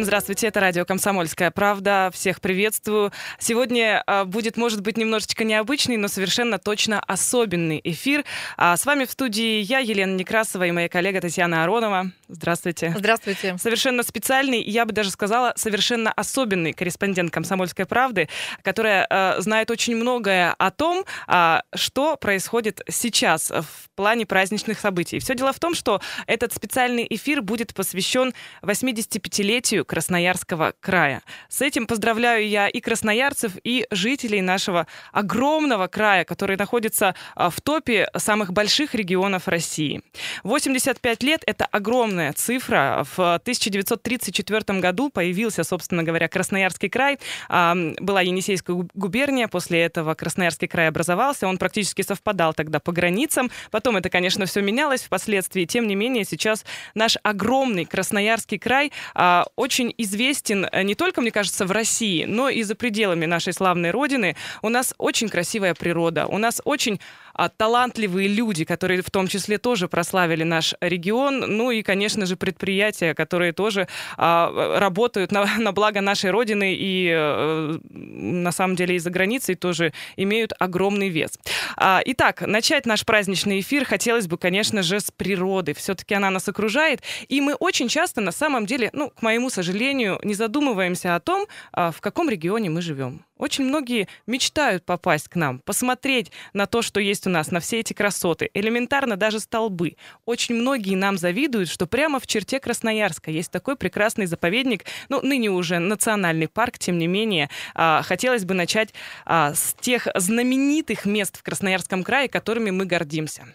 Всем здравствуйте, это радио «Комсомольская правда». Всех приветствую. Сегодня а, будет, может быть, немножечко необычный, но совершенно точно особенный эфир. А с вами в студии я, Елена Некрасова, и моя коллега Татьяна Аронова. Здравствуйте. Здравствуйте. Совершенно специальный, я бы даже сказала, совершенно особенный корреспондент «Комсомольской правды», которая э, знает очень многое о том, э, что происходит сейчас в плане праздничных событий. Все дело в том, что этот специальный эфир будет посвящен 85-летию Красноярского края. С этим поздравляю я и красноярцев, и жителей нашего огромного края, который находится а, в топе самых больших регионов России. 85 лет — это огромная цифра. В 1934 году появился, собственно говоря, Красноярский край. Была Енисейская губерния, после этого Красноярский край образовался. Он практически совпадал тогда по границам. Потом это, конечно, все менялось впоследствии. Тем не менее, сейчас наш огромный Красноярский край а, очень известен э, не только, мне кажется, в России, но и за пределами нашей славной родины. У нас очень красивая природа, у нас очень талантливые люди, которые в том числе тоже прославили наш регион, ну и, конечно же, предприятия, которые тоже а, работают на, на благо нашей родины и а, на самом деле и за границей тоже имеют огромный вес. А, итак, начать наш праздничный эфир хотелось бы, конечно же, с природы. Все-таки она нас окружает, и мы очень часто, на самом деле, ну, к моему сожалению, не задумываемся о том, а, в каком регионе мы живем. Очень многие мечтают попасть к нам, посмотреть на то, что есть у нас, на все эти красоты. Элементарно даже столбы. Очень многие нам завидуют, что прямо в черте Красноярска есть такой прекрасный заповедник, ну, ныне уже национальный парк, тем не менее. А, хотелось бы начать а, с тех знаменитых мест в Красноярском крае, которыми мы гордимся.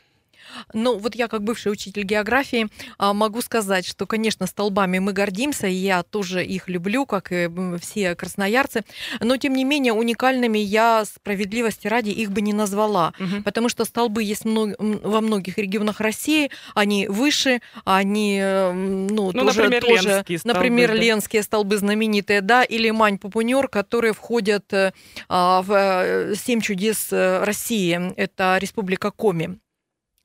Ну, вот я как бывший учитель географии а, могу сказать, что, конечно, столбами мы гордимся, и я тоже их люблю, как и все красноярцы, но, тем не менее, уникальными я справедливости ради их бы не назвала, угу. потому что столбы есть во многих регионах России, они выше, они, ну, ну тоже, например, тоже, Ленские столбы, например, да. Ленские столбы знаменитые, да, или Мань-Пупунер, которые входят э, а, в э, «Семь чудес э, России», это Республика Коми.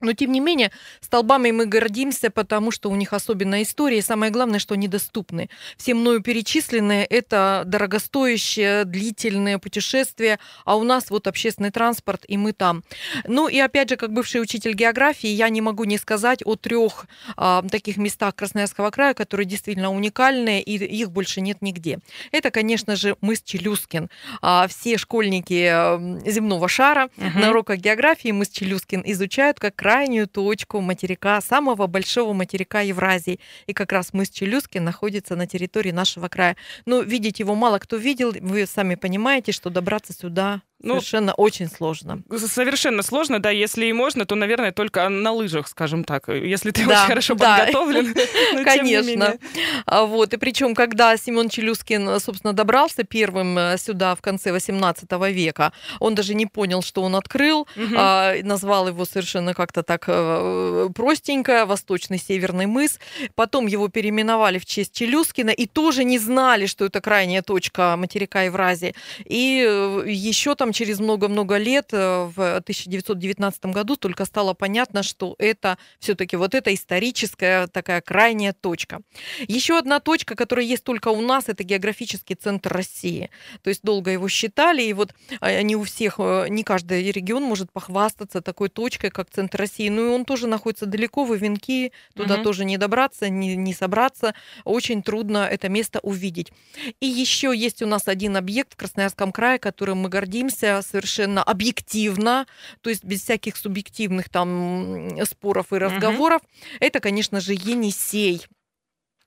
Но, тем не менее, столбами мы гордимся, потому что у них особенная история, и самое главное, что они доступны. Все мною перечисленные – это дорогостоящее, длительное путешествие, а у нас вот общественный транспорт, и мы там. Ну и опять же, как бывший учитель географии, я не могу не сказать о трех а, таких местах Красноярского края, которые действительно уникальные, и их больше нет нигде. Это, конечно же, мыс Челюскин. А, все школьники земного шара угу. на уроках географии мыс Челюскин изучают как крайнюю точку материка, самого большого материка Евразии. И как раз мыс Челюскин находится на территории нашего края. Но видеть его мало кто видел. Вы сами понимаете, что добраться сюда ну, совершенно очень сложно. Совершенно сложно, да. Если и можно, то, наверное, только на лыжах, скажем так. Если ты да, очень хорошо да. подготовлен. Конечно. А вот. И причем, когда Семен Челюскин, собственно, добрался первым э, сюда в конце 18 века, он даже не понял, что он открыл, угу. а, назвал его совершенно как-то так э, простенько, Восточный Северный мыс. Потом его переименовали в честь Челюскина и тоже не знали, что это крайняя точка материка Евразии. И э, еще там через много-много лет, э, в 1919 году, только стало понятно, что это все-таки вот эта историческая такая крайняя точка. Еще одна точка, которая есть только у нас, это географический центр России. То есть долго его считали, и вот а, не у всех, э, не каждый регион может похвастаться такой точкой, как центр России. Ну и он тоже находится далеко, в Венки, туда угу. тоже не добраться, не, не собраться. Очень трудно это место увидеть. И еще есть у нас один объект в Красноярском крае, которым мы гордимся, общаемся совершенно объективно, то есть без всяких субъективных там споров и разговоров, угу. это, конечно же, Енисей.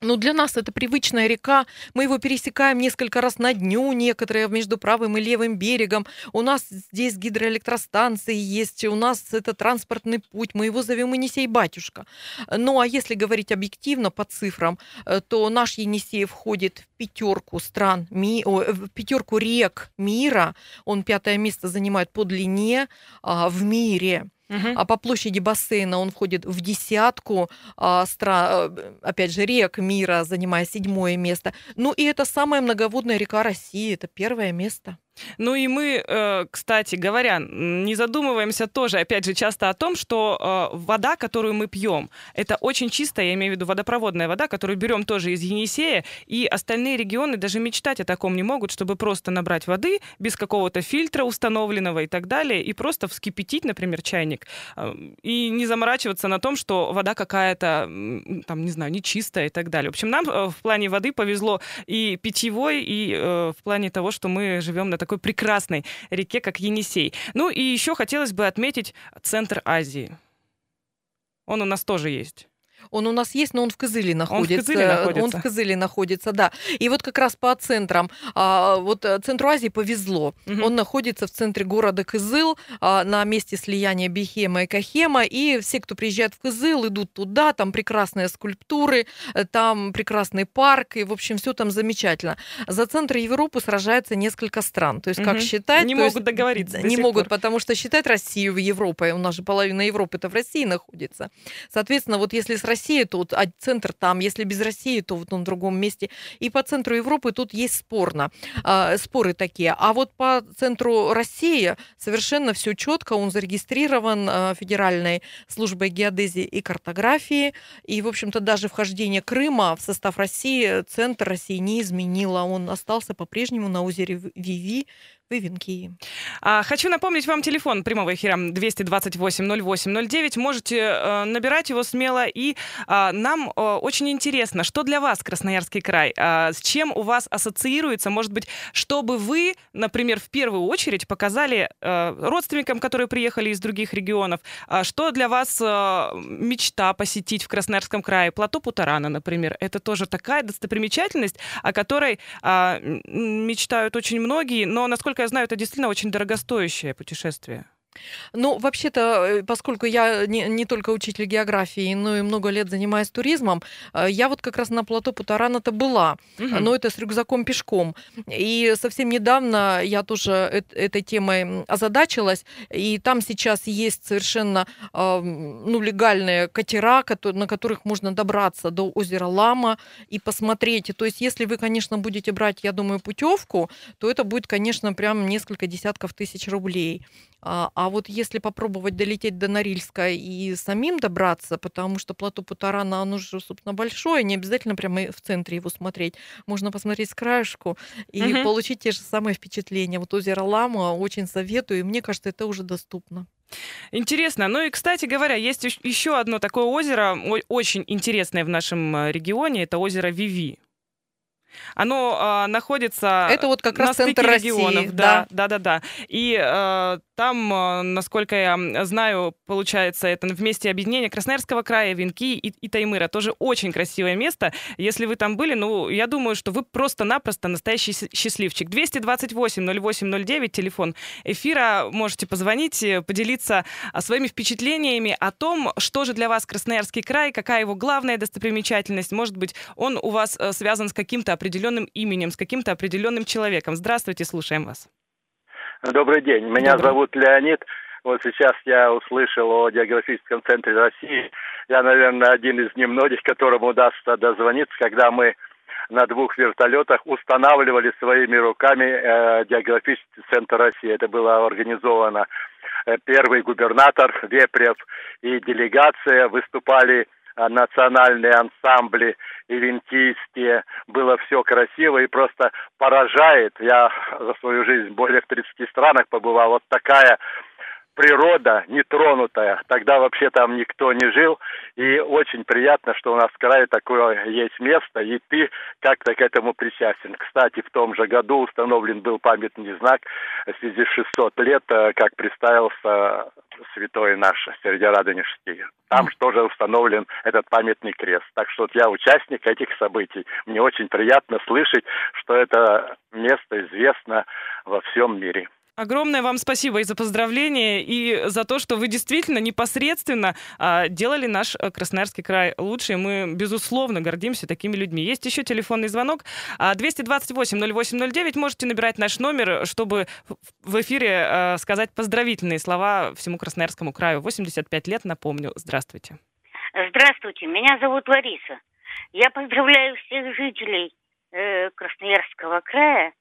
Ну, для нас это привычная река. Мы его пересекаем несколько раз на дню, некоторые между правым и левым берегом. У нас здесь гидроэлектростанции есть, у нас это транспортный путь. Мы его зовем Енисей-батюшка. Ну, а если говорить объективно по цифрам, э, то наш Енисей входит в пятерку стран, ми, о, в пятерку рек мира. Он пятое место занимает по длине а, в мире. Угу. А по площади бассейна он входит в десятку а, стра... Э, опять же, рек мира, занимая седьмое место. Ну и это самая многоводная река России, это первое место. Ну и мы, э, кстати говоря, не задумываемся тоже, опять же, часто о том, что э, вода, которую мы пьем, это очень чистая, я имею в виду водопроводная вода, которую берем тоже из Енисея, и остальные регионы даже мечтать о таком не могут, чтобы просто набрать воды без какого-то фильтра установленного и так далее, и просто вскипятить, например, чайник, э, и не заморачиваться на том, что вода какая-то, там, не знаю, нечистая и так далее. В общем, нам в плане воды повезло и питьевой, и в плане того, что мы живем на такой прекрасной реке, как Енисей. Ну и еще хотелось бы отметить центр Азии. Он у нас тоже есть. Он у нас есть, но он в Кызыле находится. Он в Кызыле находится. Он в Кызыле находится, да. И вот как раз по центрам, а, вот э, Центру Азии повезло. Угу. Он находится в центре города Кызыл, а, на месте слияния Бихема и Кахема. И все, кто приезжает в Кызыл, идут туда, там прекрасные скульптуры, э, там прекрасный парк, и, в общем, все там замечательно. За центр Европы сражается несколько стран. То есть, угу. как считать... Не могут есть, договориться. Не могут, пор. потому что считать Россию Европой. У нас же половина Европы-то в России находится. Соответственно, вот если с России, то вот центр там, если без России, то вот он в другом месте. И по центру Европы тут есть спорно, э, споры такие. А вот по центру России совершенно все четко, он зарегистрирован э, Федеральной службой геодезии и картографии. И, в общем-то, даже вхождение Крыма в состав России центр России не изменило. Он остался по-прежнему на озере Виви Вывинки. А, хочу напомнить вам телефон прямого эфира 228-08-09. Можете э, набирать его смело. И э, нам э, очень интересно, что для вас Красноярский край? Э, с чем у вас ассоциируется? Может быть, чтобы вы, например, в первую очередь показали э, родственникам, которые приехали из других регионов, э, что для вас э, мечта посетить в Красноярском крае? Плато Путарана, например. Это тоже такая достопримечательность, о которой э, мечтают очень многие. Но, насколько я знаю, это действительно очень дорогостоящее путешествие. Ну, вообще-то, э, поскольку я не, не только учитель географии, но и много лет занимаюсь туризмом, э, я вот как раз на плато Путарана-то была, угу. но это с рюкзаком пешком. И совсем недавно я тоже этой темой озадачилась, и там сейчас есть совершенно ну, легальные катера, на которых можно добраться до озера Лама и посмотреть. То есть, если вы, конечно, будете брать, я думаю, путевку, то это будет, конечно, прям несколько десятков тысяч рублей. А, а вот если попробовать долететь до Норильска и самим добраться, потому что плато Путарана, оно же, собственно, большое, не обязательно прямо в центре его смотреть. Можно посмотреть с краешку и угу. получить те же самые впечатления. Вот озеро Лама очень советую, и мне кажется, это уже доступно. Интересно. Ну и, кстати говоря, есть еще одно такое озеро, очень интересное в нашем э, регионе. Это озеро Виви. Оно э, находится это вот как на раз стыке центр регионов, России, да, да, да, да. И э, там, э, насколько я знаю, получается, это вместе объединения Красноярского края, Венки и, и Таймыра. Тоже очень красивое место. Если вы там были, ну, я думаю, что вы просто-напросто настоящий счастливчик. 228-08-09, телефон эфира. Можете позвонить, э, поделиться а, своими впечатлениями о том, что же для вас Красноярский край, какая его главная достопримечательность. Может быть, он у вас э, связан с каким-то определенным именем, с каким-то определенным человеком. Здравствуйте, слушаем вас. Добрый день. Меня Добрый. зовут Леонид. Вот сейчас я услышал о географическом центре России. Я, наверное, один из немногих, которому удастся дозвониться, когда мы на двух вертолетах устанавливали своими руками э, географический центр России. Это было организовано. Э, первый губернатор Вепрев и делегация выступали национальные ансамбли ивентийские, было все красиво и просто поражает. Я за свою жизнь более в 30 странах побывал. Вот такая природа нетронутая. Тогда вообще там никто не жил. И очень приятно, что у нас в крае такое есть место, и ты как-то к этому причастен. Кстати, в том же году установлен был памятный знак в связи с 600 лет, э, как представился святой наш Сергей Радонежский. Там же тоже установлен этот памятный крест. Так что я участник этих событий. Мне очень приятно слышать, что это место известно во всем мире. Огромное вам спасибо и за поздравления, и за то, что вы действительно непосредственно а, делали наш э, Красноярский край лучше. И мы, безусловно, гордимся такими людьми. Есть еще телефонный звонок. 228-0809. Можете набирать наш номер, чтобы в эфире а, сказать поздравительные слова всему Красноярскому краю. 85 лет, напомню. Здравствуйте. Здравствуйте, меня зовут Лариса. Я поздравляю всех жителей э, Красноярского края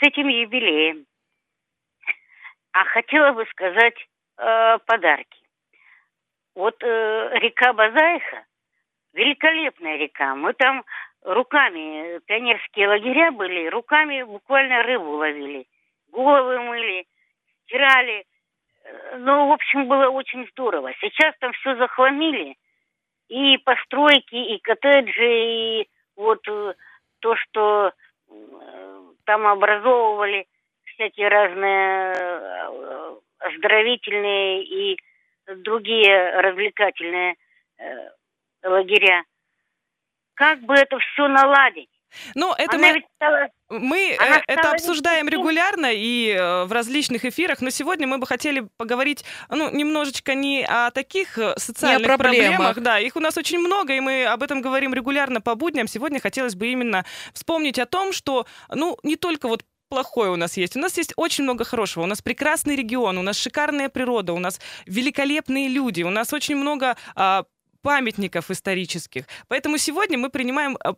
с этим юбилеем. А хотела бы сказать э, подарки. Вот э, река Базайха, великолепная река. Мы там руками, пионерские лагеря были, руками буквально рыбу ловили. Головы мыли, стирали. Э, ну, в общем, было очень здорово. Сейчас там все захламили. И постройки, и коттеджи, и вот э, то, что э, там образовывали всякие разные оздоровительные и другие развлекательные лагеря. Как бы это все наладить? Ну, это Она мы... стала... Мы Она это обсуждаем регулярно и в различных эфирах, но сегодня мы бы хотели поговорить, ну, немножечко не о таких социальных не о проблемах. проблемах. Да, их у нас очень много, и мы об этом говорим регулярно по будням. Сегодня хотелось бы именно вспомнить о том, что, ну, не только вот плохое у нас есть. У нас есть очень много хорошего. У нас прекрасный регион, у нас шикарная природа, у нас великолепные люди, у нас очень много а, памятников исторических. Поэтому сегодня мы принимаем а,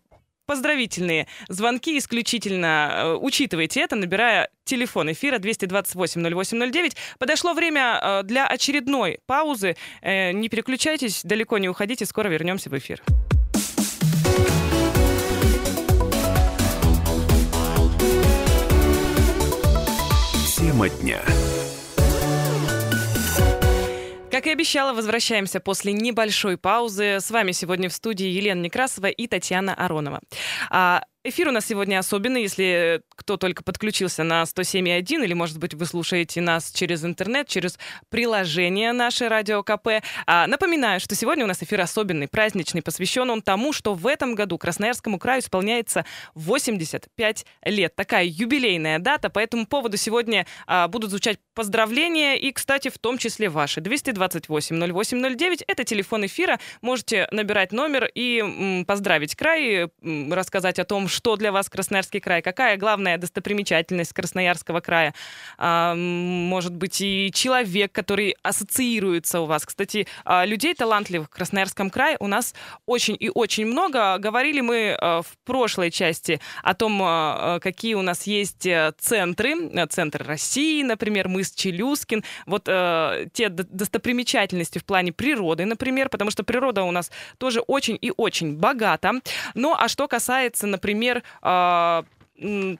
поздравительные звонки исключительно. Э, учитывайте это, набирая телефон эфира 228-0809. Подошло время э, для очередной паузы. Э, не переключайтесь, далеко не уходите, скоро вернемся в эфир. Тема дня. Как и обещала, возвращаемся после небольшой паузы. С вами сегодня в студии Елена Некрасова и Татьяна Аронова. Эфир у нас сегодня особенный, если кто только подключился на 107.1, или, может быть, вы слушаете нас через интернет, через приложение наше Радио КП. А, напоминаю, что сегодня у нас эфир особенный, праздничный, посвящен он тому, что в этом году Красноярскому краю исполняется 85 лет. Такая юбилейная дата, по этому поводу сегодня а, будут звучать поздравления и, кстати, в том числе ваши. 228-0809 — это телефон эфира. Можете набирать номер и м, поздравить край, м, рассказать о том, что для вас Красноярский край, какая главная достопримечательность Красноярского края, а, может быть, и человек, который ассоциируется у вас. Кстати, а, людей талантливых в Красноярском крае у нас очень и очень много. Говорили мы а, в прошлой части о том, а, какие у нас есть э, центры. Центр России, например, мыс Челюскин. Вот э, те достопримечательности в плане природы, например, потому что природа у нас тоже очень и очень богата. Ну, а что касается, например, например, а,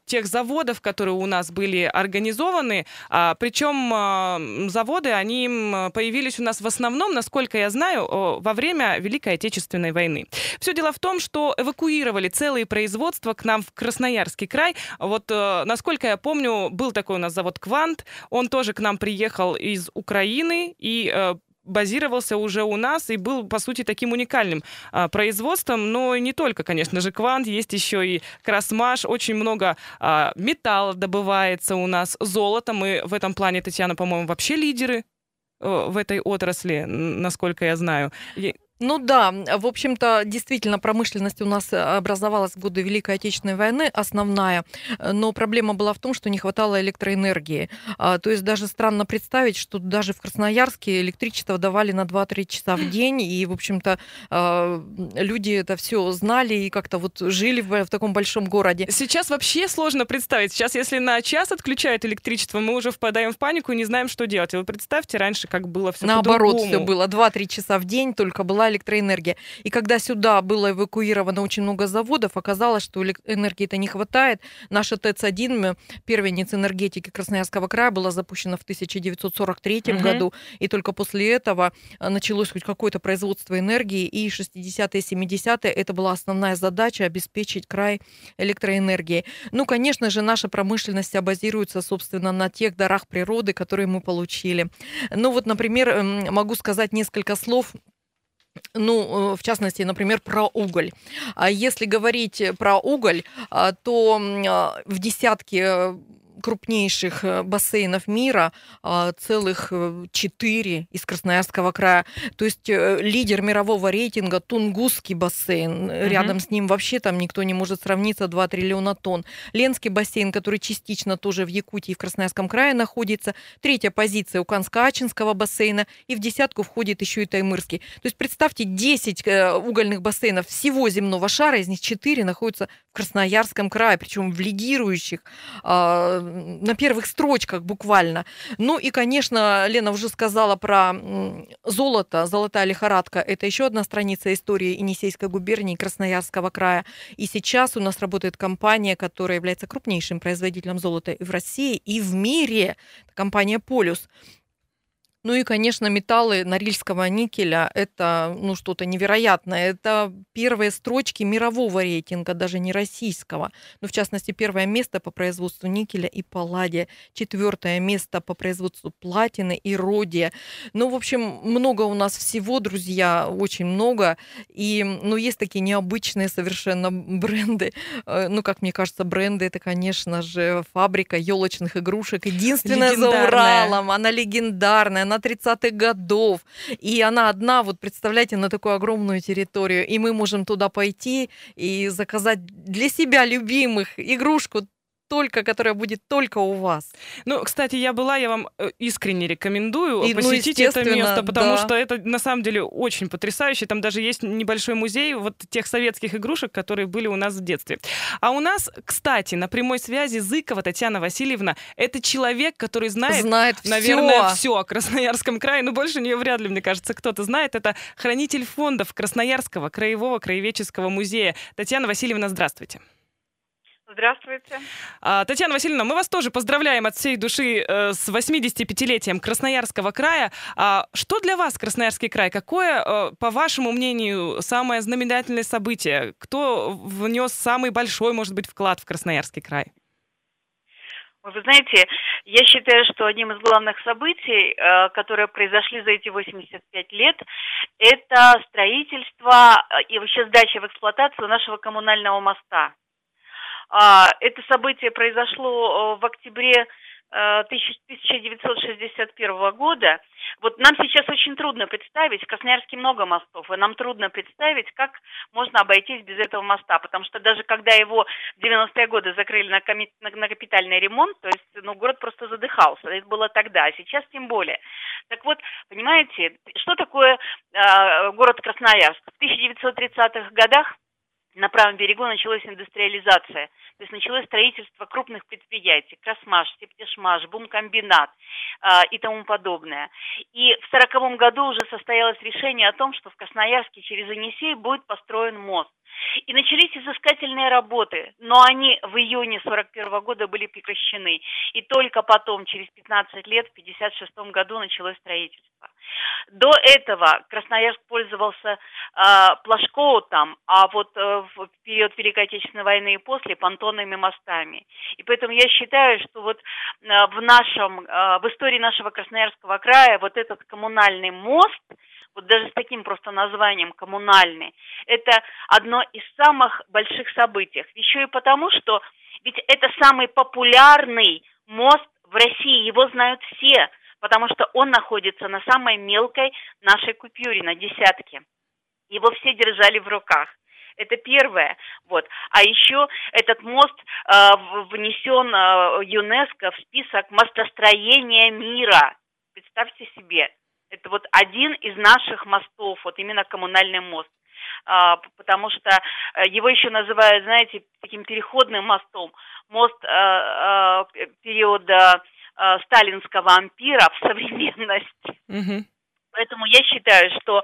тех заводов, которые у нас были организованы. А, причем а, заводы, они появились у нас в основном, насколько я знаю, во время Великой Отечественной войны. Все дело в том, что эвакуировали целые производства к нам в Красноярский край. Вот, э, насколько я помню, был такой у нас завод «Квант». Он тоже к нам приехал из Украины и э, базировался уже у нас и был, по сути, таким уникальным а, производством. Но не только, конечно же, квант, есть еще и красмаш, очень много а, металла добывается у нас, золото. Мы в этом плане, Татьяна, по-моему, вообще лидеры э, в этой отрасли, насколько я знаю. Ну да, в общем-то, действительно, промышленность у нас образовалась в годы Великой Отечественной войны, основная, но проблема была в том, что не хватало электроэнергии. А, то есть даже странно представить, что даже в Красноярске электричество давали на 2-3 часа в день, и, в общем-то, а, люди это все знали и как-то вот жили в, в таком большом городе. Сейчас вообще сложно представить. Сейчас, если на час отключают электричество, мы уже впадаем в панику и не знаем, что делать. И вы представьте раньше, как было все Наоборот, все было. 2-3 часа в день только была электроэнергия. И когда сюда было эвакуировано очень много заводов, оказалось, что энергии-то не хватает. Наша ТЭЦ-1, первенец энергетики Красноярского края, была запущена в 1943 угу. году, и только после этого э, началось хоть какое-то производство энергии, и 60-е, 70-е это была основная задача обеспечить край электроэнергией. Ну, конечно же, наша промышленность базируется, собственно, на тех дарах природы, которые мы получили. Ну, вот, например, эм, могу сказать несколько слов ну, э, в частности, например, про уголь. А если говорить про уголь, а, то а, в десятке крупнейших э, бассейнов мира, а, целых э, четыре из Красноярского края. То есть э, лидер мирового рейтинга Тунгусский бассейн. Mm-hmm. Рядом с ним вообще там никто не может сравниться, 2 триллиона тонн. Ленский бассейн, который частично тоже в Якутии и в Красноярском крае находится. Третья позиция у Канско-Ачинского бассейна. И в десятку входит еще и Таймырский. То есть представьте, 10 угольных бассейнов всего земного шара, из них 4 находятся Красноярском крае, причем в лидирующих, а, на первых строчках буквально. Ну и, конечно, Лена уже сказала про золото, золотая лихорадка. Это еще одна страница истории Енисейской губернии Красноярского края. И сейчас у нас работает компания, которая является крупнейшим производителем золота и в России, и в мире. Компания «Полюс». Ну и, конечно, металлы норильского никеля – это ну, что-то невероятное. Это первые строчки мирового рейтинга, даже не российского. Ну, в частности, первое место по производству никеля и палладия, четвертое место по производству платины и родия. Ну, в общем, много у нас всего, друзья, очень много. И, ну, есть такие необычные совершенно бренды. Э, ну, как мне кажется, бренды – это, конечно же, фабрика елочных игрушек. Единственная за Уралом. Она легендарная она 30-х годов, и она одна, вот представляете, на такую огромную территорию, и мы можем туда пойти и заказать для себя любимых игрушку только, которая будет только у вас. Ну, кстати, я была, я вам э, искренне рекомендую И, ну, посетить ну, это место, потому да. что это на самом деле очень потрясающе. Там даже есть небольшой музей вот тех советских игрушек, которые были у нас в детстве. А у нас, кстати, на прямой связи Зыкова Татьяна Васильевна, это человек, который знает, знает наверное, все о Красноярском крае. Ну, больше нее вряд ли, мне кажется, кто-то знает. Это хранитель фондов Красноярского краевого краеведческого музея. Татьяна Васильевна, здравствуйте. Здравствуйте. А, Татьяна Васильевна, мы вас тоже поздравляем от всей души э, с 85-летием Красноярского края. А, что для вас Красноярский край? Какое, э, по вашему мнению, самое знаменательное событие? Кто внес самый большой, может быть, вклад в Красноярский край? Вы знаете, я считаю, что одним из главных событий, э, которые произошли за эти 85 лет, это строительство и вообще сдача в эксплуатацию нашего коммунального моста. А, это событие произошло э, в октябре 1961 э, года. Вот нам сейчас очень трудно представить, в Красноярске много мостов, и нам трудно представить, как можно обойтись без этого моста, потому что даже когда его в 90-е годы закрыли на, коми- на, на капитальный ремонт, то есть ну, город просто задыхался, это было тогда, а сейчас тем более. Так вот, понимаете, что такое э, город Красноярск? В 1930-х годах на правом берегу началась индустриализация, то есть началось строительство крупных предприятий, Красмаш, Септешмаш, Бумкомбинат э, и тому подобное. И в сороковом году уже состоялось решение о том, что в Красноярске через Енисей будет построен мост. И начались изыскательные работы, но они в июне 41 года были прекращены. И только потом, через 15 лет, в 56 году началось строительство. До этого Красноярск пользовался э, плашкоутом, а вот э, в период Великой Отечественной войны и после понтонными мостами. И поэтому я считаю, что вот э, в нашем, э, в истории нашего Красноярского края вот этот коммунальный мост – вот даже с таким просто названием коммунальный, это одно из самых больших событий. Еще и потому, что ведь это самый популярный мост в России, его знают все, потому что он находится на самой мелкой нашей купюре, на десятке. Его все держали в руках. Это первое. Вот. А еще этот мост э, внесен э, ЮНЕСКО в список мостостроения мира. Представьте себе. Это вот один из наших мостов, вот именно коммунальный мост. А, потому что э, его еще называют, знаете, таким переходным мостом. Мост а, а, периода сталинского ампира в современность. Угу. Поэтому я считаю, что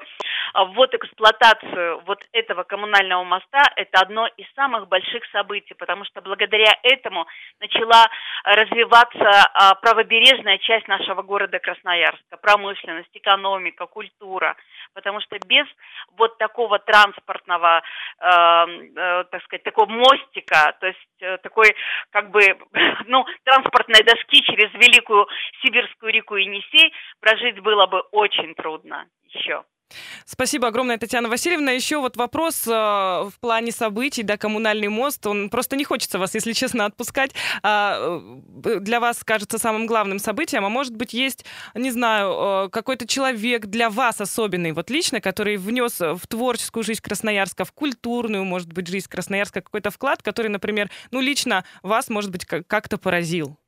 вот эксплуатацию вот этого коммунального моста это одно из самых больших событий, потому что благодаря этому начала развиваться а, правобережная часть нашего города Красноярска, промышленность, экономика, культура, потому что без вот такого транспортного, э, так сказать, такого мостика, то есть э, такой как бы, ну, транспортной доски через великую сибирскую реку Енисей прожить было бы очень трудно еще. Спасибо огромное, Татьяна Васильевна. Еще вот вопрос э, в плане событий, да, коммунальный мост, он просто не хочется вас, если честно, отпускать. А, э, для вас кажется самым главным событием, а может быть есть, не знаю, э, какой-то человек для вас особенный, вот лично, который внес в творческую жизнь Красноярска, в культурную, может быть, жизнь Красноярска какой-то вклад, который, например, ну лично вас, может быть, как-то поразил?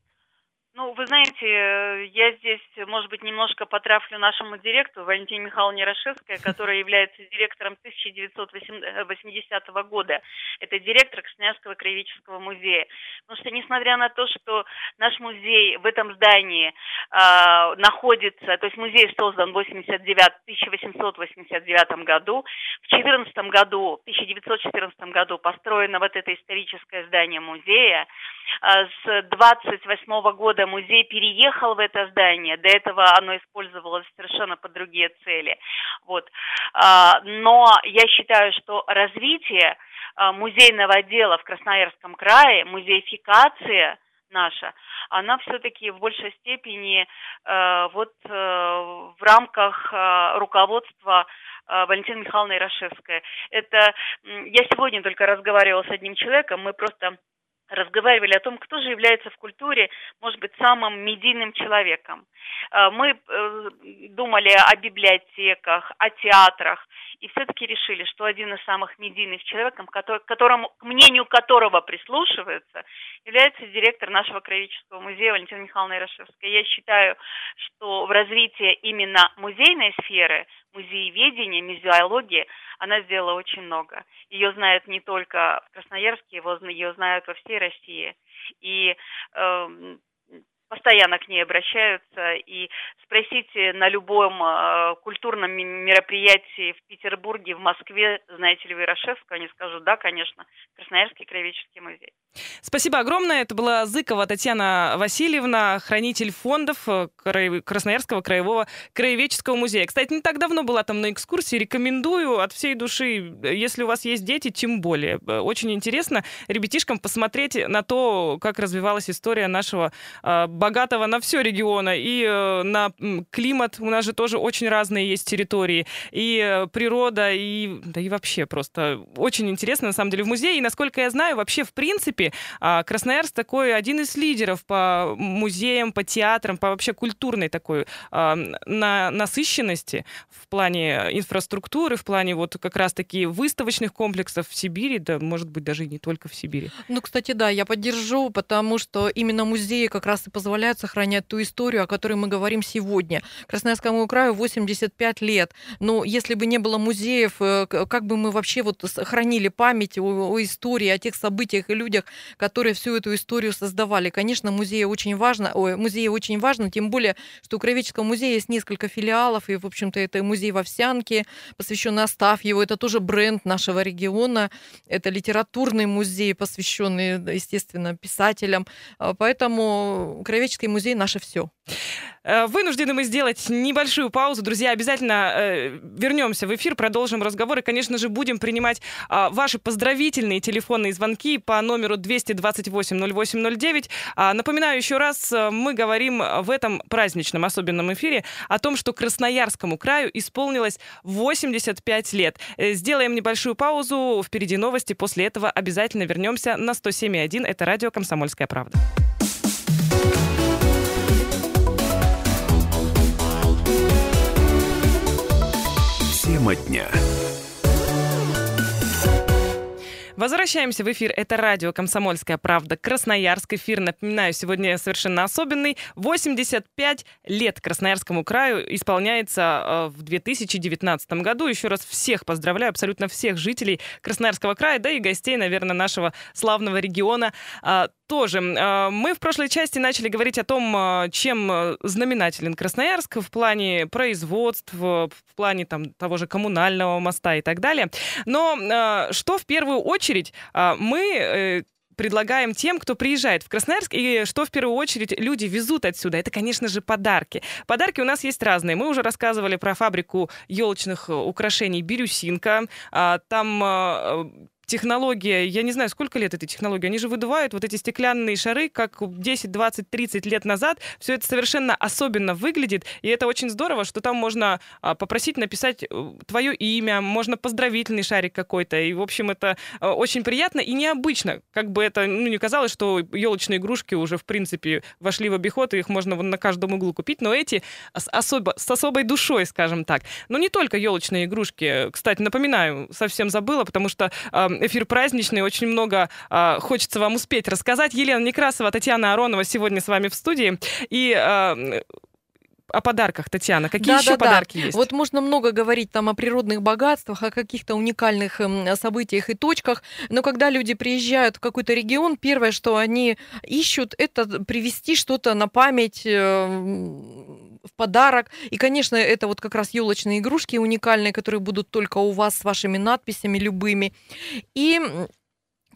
Ну, вы знаете, я здесь, может быть, немножко потрафлю нашему директору Валентине Михайловне Рашевской, которая является директором 1980 года. Это директор Красноярского краеведческого музея. Потому что, несмотря на то, что наш музей в этом здании э, находится, то есть музей создан в 89, 1889 году, в 14 году, в 1914 году построено вот это историческое здание музея, э, с 28 года музей переехал в это здание, до этого оно использовалось совершенно под другие цели. Вот. А, но я считаю, что развитие а, музейного дела в Красноярском крае, музеификация наша, она все-таки в большей степени э, вот э, в рамках руководства Валентины Михайловны Рашевской. Это я сегодня только разговаривала с одним человеком, мы просто разговаривали о том, кто же является в культуре, может быть, самым медийным человеком. Э, мы э, думали о библиотеках, о театрах, и все-таки решили, что один из самых медийных человеков, которому, к мнению которого прислушиваются, является директор нашего краеведческого музея Валентина Михайловна Ярошевская. Я считаю, что в развитии именно музейной сферы, музееведения, музеологии, она сделала очень много. Ее знают не только в Красноярске, ее знают во всей России. И э, постоянно к ней обращаются. И спросите на любом э, культурном мероприятии в Петербурге, в Москве, знаете ли вы Ярошевскую, они скажут, да, конечно, Красноярский краеведческий музей. Спасибо огромное. Это была Зыкова Татьяна Васильевна, хранитель фондов э, Красноярского краевого краеведческого музея. Кстати, не так давно была там на экскурсии. Рекомендую от всей души, если у вас есть дети, тем более. Э, очень интересно ребятишкам посмотреть на то, как развивалась история нашего э, богатого на все региона. И на климат у нас же тоже очень разные есть территории. И природа, и, да и вообще просто очень интересно, на самом деле, в музее. И, насколько я знаю, вообще, в принципе, а, Красноярск такой один из лидеров по музеям, по театрам, по вообще культурной такой а, на насыщенности в плане инфраструктуры, в плане вот как раз-таки выставочных комплексов в Сибири, да, может быть, даже и не только в Сибири. Ну, кстати, да, я поддержу, потому что именно музеи как раз и позволяют сохранять ту историю, о которой мы говорим сегодня. Красноярскому краю 85 лет. Но если бы не было музеев, э, как бы мы вообще вот хранили память о, о истории, о тех событиях и людях, которые всю эту историю создавали. Конечно, музею очень важно, ой, музею очень важно, тем более, что у Кровеческого музея есть несколько филиалов, и, в общем-то, это музей в Овсянке, посвященный Астафьеву, это тоже бренд нашего региона, это литературный музей, посвященный, естественно, писателям, а, поэтому Кровеческий музей наше все. Э, вынуждены мы сделать небольшую паузу. Друзья, обязательно э, вернемся в эфир, продолжим разговор. И, конечно же, будем принимать э, ваши поздравительные телефонные звонки по номеру 228-0809. А, напоминаю еще раз, э, мы говорим в этом праздничном особенном эфире о том, что Красноярскому краю исполнилось 85 лет. Э, сделаем небольшую паузу. Впереди новости. После этого обязательно вернемся на 107.1. Это радио «Комсомольская правда». Тема дня. Возвращаемся в эфир. Это радио «Комсомольская правда». Красноярск. Эфир, напоминаю, сегодня совершенно особенный. 85 лет Красноярскому краю исполняется э, в 2019 году. Еще раз всех поздравляю, абсолютно всех жителей Красноярского края, да и гостей, наверное, нашего славного региона а, тоже. А, мы в прошлой части начали говорить о том, чем э, знаменателен Красноярск в плане производства, в плане там, того же коммунального моста и так далее. Но что в первую очередь мы э, предлагаем тем, кто приезжает в Красноярск, и что в первую очередь люди везут отсюда, это, конечно же, подарки. Подарки у нас есть разные. Мы уже рассказывали про фабрику елочных украшений «Бирюсинка». Там технология, я не знаю, сколько лет этой технологии, они же выдувают вот эти стеклянные шары, как 10, 20, 30 лет назад. Все это совершенно особенно выглядит, и это очень здорово, что там можно а, попросить написать э, твое имя, можно поздравительный шарик какой-то, и, в общем, это а, очень приятно и необычно, как бы это, ну, не казалось, что елочные игрушки уже, в принципе, вошли в обиход, и их можно на каждом углу купить, но эти с, особо, с особой душой, скажем так. Но не только елочные игрушки, кстати, напоминаю, совсем забыла, потому что эфир праздничный, очень много э, хочется вам успеть рассказать. Елена Некрасова, Татьяна Аронова сегодня с вами в студии. И э, о подарках, Татьяна. Какие да, еще да, подарки да. есть? Вот можно много говорить там о природных богатствах, о каких-то уникальных эм, событиях и точках, но когда люди приезжают в какой-то регион, первое, что они ищут, это привезти что-то на память э, в подарок. И, конечно, это вот как раз елочные игрушки уникальные, которые будут только у вас с вашими надписями любыми. И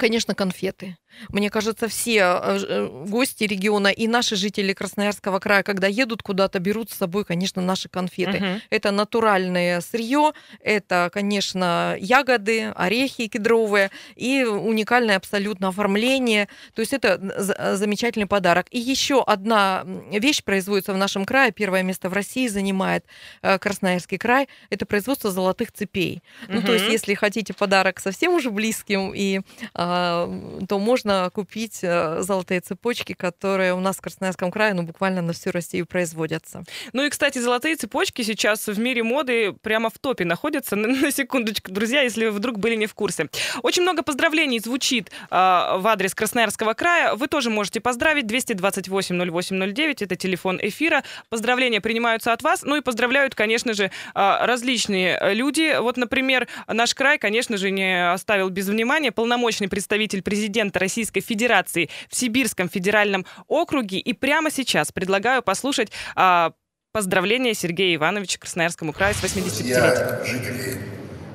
Конечно, конфеты. Мне кажется, все э, э, гости региона и наши жители Красноярского края, когда едут куда-то, берут с собой, конечно, наши конфеты. Угу. Это натуральное сырье, это, конечно, ягоды, орехи кедровые и уникальное абсолютно оформление. То есть это э, замечательный подарок. И еще одна вещь производится в нашем крае, первое место в России занимает Красноярский край, это производство золотых цепей. Угу. Ну, то есть, если хотите подарок совсем уже близким, и, а, то можно можно купить э, золотые цепочки, которые у нас в Красноярском крае, ну, буквально на всю Россию производятся. Ну и, кстати, золотые цепочки сейчас в мире моды прямо в топе находятся. На, секундочку, друзья, если вы вдруг были не в курсе. Очень много поздравлений звучит э, в адрес Красноярского края. Вы тоже можете поздравить. 228 0809, это телефон эфира. Поздравления принимаются от вас. Ну и поздравляют, конечно же, э, различные люди. Вот, например, наш край, конечно же, не оставил без внимания полномочный представитель президента России Российской Федерации в Сибирском федеральном округе. И прямо сейчас предлагаю послушать а, поздравления Сергея Ивановича Красноярскому краю с 80-летием. Я, жители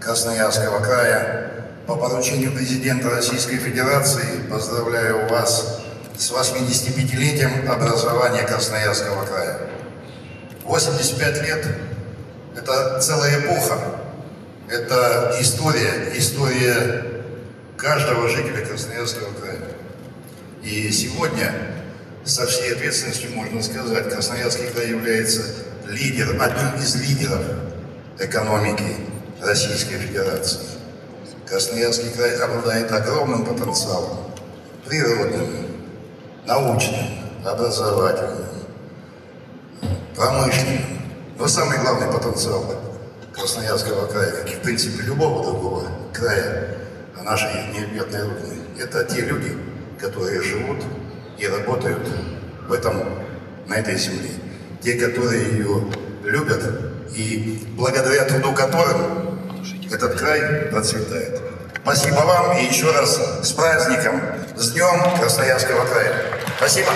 Красноярского края, по поручению президента Российской Федерации поздравляю вас с 85-летием образования Красноярского края. 85 лет – это целая эпоха, это история, история каждого жителя Красноярского края. И сегодня со всей ответственностью можно сказать, Красноярский край является лидером, одним из лидеров экономики Российской Федерации. Красноярский край обладает огромным потенциалом, природным, научным, образовательным, промышленным. Но самый главный потенциал Красноярского края, как и в принципе любого другого края, нашей необъятной Родины. Это те люди, которые живут и работают в этом, на этой земле. Те, которые ее любят и благодаря труду которым этот край процветает. Спасибо вам и еще раз с праздником, с Днем Красноярского края. Спасибо.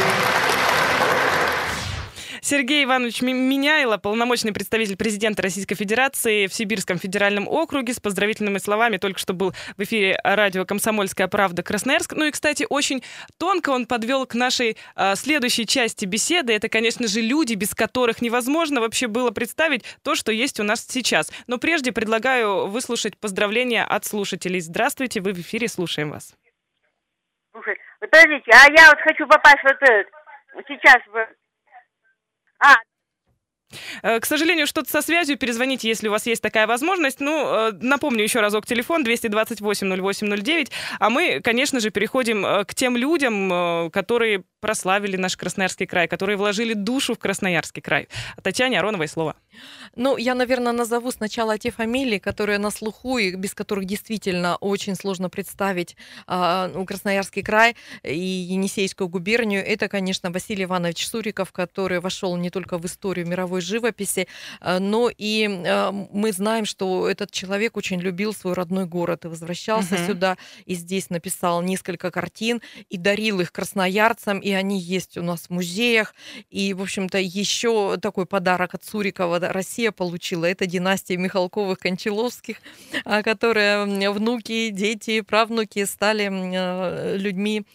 Сергей Иванович Меняйло, полномочный представитель президента Российской Федерации в Сибирском федеральном округе с поздравительными словами только что был в эфире радио «Комсомольская правда» Красноярск. Ну и, кстати, очень тонко он подвел к нашей э, следующей части беседы. Это, конечно же, люди, без которых невозможно вообще было представить то, что есть у нас сейчас. Но прежде предлагаю выслушать поздравления от слушателей. Здравствуйте, вы в эфире, слушаем вас. Слушай, подождите, а я вот хочу попасть в это сейчас в а, Э, к сожалению, что-то со связью. Перезвоните, если у вас есть такая возможность. Ну, э, напомню еще разок телефон 228-08-09. А мы, конечно же, переходим э, к тем людям, которые прославили наш Красноярский край, которые вложили душу в Красноярский край. Татьяне Ароновой слово. Ну, я, наверное, назову сначала те фамилии, которые на слуху и без которых действительно очень сложно представить э, Красноярский край и Енисейскую губернию. Это, конечно, Василий Иванович Суриков, который вошел не только в историю мировой живописи, э, но и э, мы знаем, что этот человек очень любил свой родной город и возвращался угу. сюда, и здесь написал несколько картин и дарил их красноярцам, и они есть у нас в музеях. И, в общем-то, еще такой подарок от Сурикова Россия получила. Это династия Михалковых-Кончаловских, а, которые внуки, дети, правнуки стали э, людьми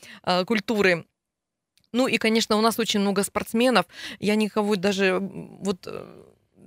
культуры. Ну и, конечно, у нас очень много спортсменов. Я никого даже вот э,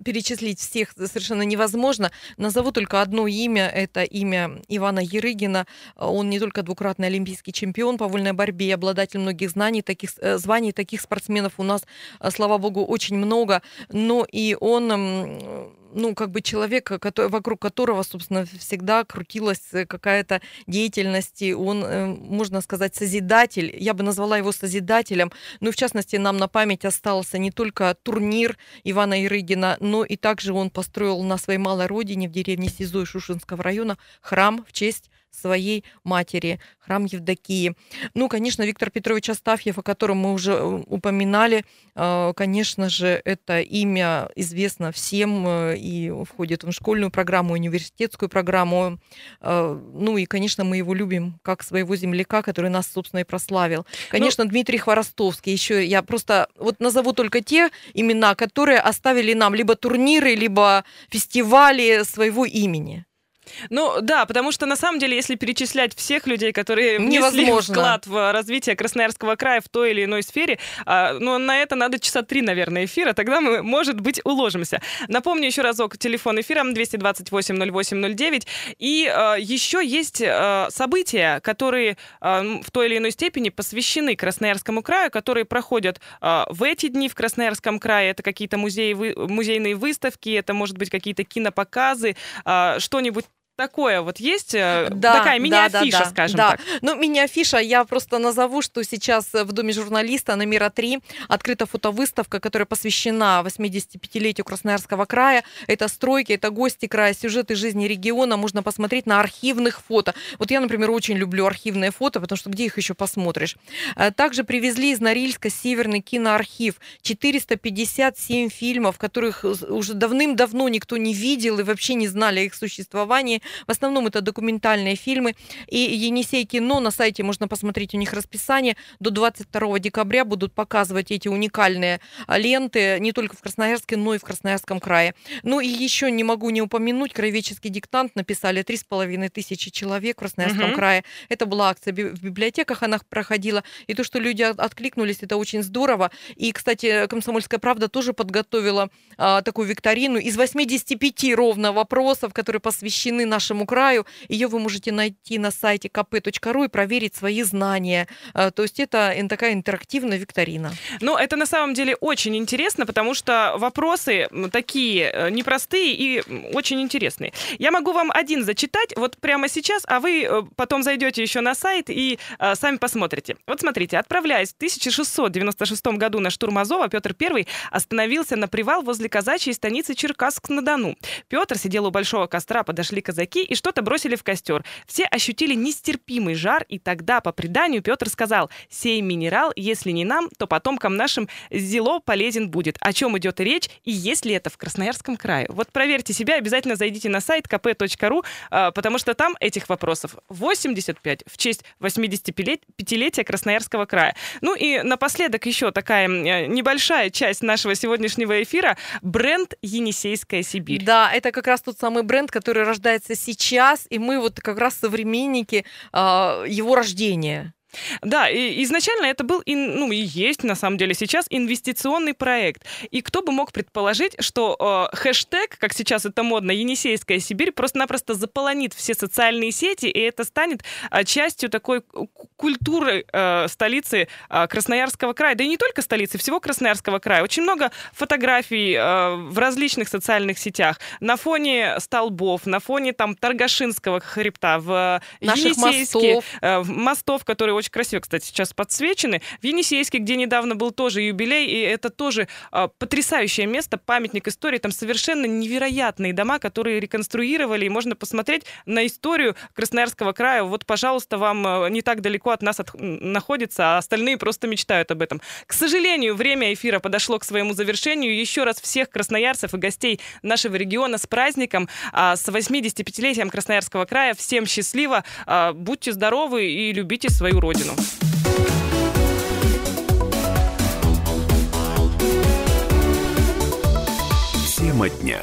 перечислить всех совершенно невозможно. Назову только одно имя. Это имя Ивана Ерыгина. Он не только двукратный олимпийский чемпион по вольной борьбе, обладатель многих знаний, таких, э, званий. Таких спортсменов у нас, э, слава богу, очень много. Но и он ну, как бы человека, который, вокруг которого, собственно, всегда крутилась э, какая-то деятельность, и он, можно сказать, созидатель. Я бы назвала его созидателем. Ну, в частности, нам на память остался не только турнир Ивана Ирыгина, но и также он построил на своей малой родине в деревне Сизой Шушинского района храм в честь своей матери, храм Евдокии. Ну, конечно, Виктор Петрович Астафьев, о котором мы уже э, упоминали, э, конечно же, это имя известно всем э, и входит в школьную программу, университетскую программу. Ну и, конечно, мы его любим как своего земляка, который нас, собственно, и прославил. Конечно, ну, Дмитрий Хворостовский. Еще я просто вот назову только те имена, которые оставили нам либо турниры, либо фестивали своего имени. Ну да, потому что на самом деле, если перечислять всех людей, которые внесли Невозможно. вклад в развитие Красноярского края в той или иной сфере, а, ну на это надо часа три, наверное, эфира, тогда мы, может быть, уложимся. Напомню еще разок, телефон эфира 228-08-09. И а, еще есть а, события, которые в той или иной степени посвящены Красноярскому краю, которые проходят в эти дни в Красноярском крае. Это какие-то музеи, музейные выставки, это, может быть, какие-то кинопоказы, что-нибудь такое вот есть, э, да, такая мини-афиша, да, да, скажем да. так. Ну, мини-афиша, я просто назову, что сейчас в Доме журналиста на Мира 3 открыта фотовыставка, которая посвящена 85-летию Красноярского края. Это стройки, это гости края, сюжеты жизни региона. Можно посмотреть на архивных фото. Вот я, например, очень люблю архивные фото, потому что где их еще посмотришь? Э, также привезли из Норильска Северный киноархив. 457 фильмов, которых уже давным-давно никто не видел и вообще не знали о их существовании. В основном это документальные фильмы. И Енисей кино, на сайте можно посмотреть у них расписание. До 22 декабря будут показывать эти уникальные а, ленты не только в Красноярске, но и в Красноярском крае. Ну и еще не могу не упомянуть, краеведческий диктант написали 3,5 тысячи человек в Красноярском угу. крае. Это была акция в библиотеках, она проходила. И то, что люди откликнулись, это очень здорово. И, кстати, «Комсомольская правда» тоже подготовила а, такую викторину из 85 ровно вопросов, которые посвящены на нашему краю. Ее вы можете найти на сайте kp.ru и проверить свои знания. А, то есть это такая интерактивная викторина. Ну, это на самом деле очень интересно, потому что вопросы такие э, непростые и очень интересные. Я могу вам один зачитать вот прямо сейчас, а вы э, потом зайдете еще на сайт и сами посмотрите. Вот смотрите, отправляясь в 1696 году на штурм Азова, Петр I остановился на привал возле казачьей станицы Черкасск-на-Дону. Петр сидел у большого костра, подошли казаки казаки и что-то бросили в костер. Все ощутили нестерпимый жар, и тогда, по преданию, Петр сказал, «Сей минерал, если не нам, то потомкам нашим зело полезен будет». О чем идет речь и есть ли это в Красноярском крае? Вот проверьте себя, обязательно зайдите на сайт kp.ru, а, потому что там этих вопросов 85 в честь 85-летия Красноярского края. Ну и напоследок еще такая небольшая часть нашего сегодняшнего эфира – бренд «Енисейская Сибирь». Да, это как раз тот самый бренд, который рождается сейчас, и мы вот как раз современники э, его рождения. Да, и изначально это был, ну и есть на самом деле сейчас инвестиционный проект. И кто бы мог предположить, что э, хэштег, как сейчас это модно, Енисейская Сибирь, просто-напросто заполонит все социальные сети, и это станет э, частью такой культуры э, столицы э, Красноярского края. Да и не только столицы, всего Красноярского края. Очень много фотографий э, в различных социальных сетях на фоне столбов, на фоне там Таргашинского хребта, в Наших Енисейске, мостов. Э, мостов, которые очень красиво, кстати, сейчас подсвечены. В Енисейске, где недавно был тоже юбилей, и это тоже э, потрясающее место, памятник истории. Там совершенно невероятные дома, которые реконструировали, и можно посмотреть на историю Красноярского края. Вот, пожалуйста, вам э, не так далеко от нас от, находится, а остальные просто мечтают об этом. К сожалению, время эфира подошло к своему завершению. Еще раз всех красноярцев и гостей нашего региона с праздником, а, с 85-летием Красноярского края. Всем счастливо, а, будьте здоровы и любите свою родину родину. Тема дня.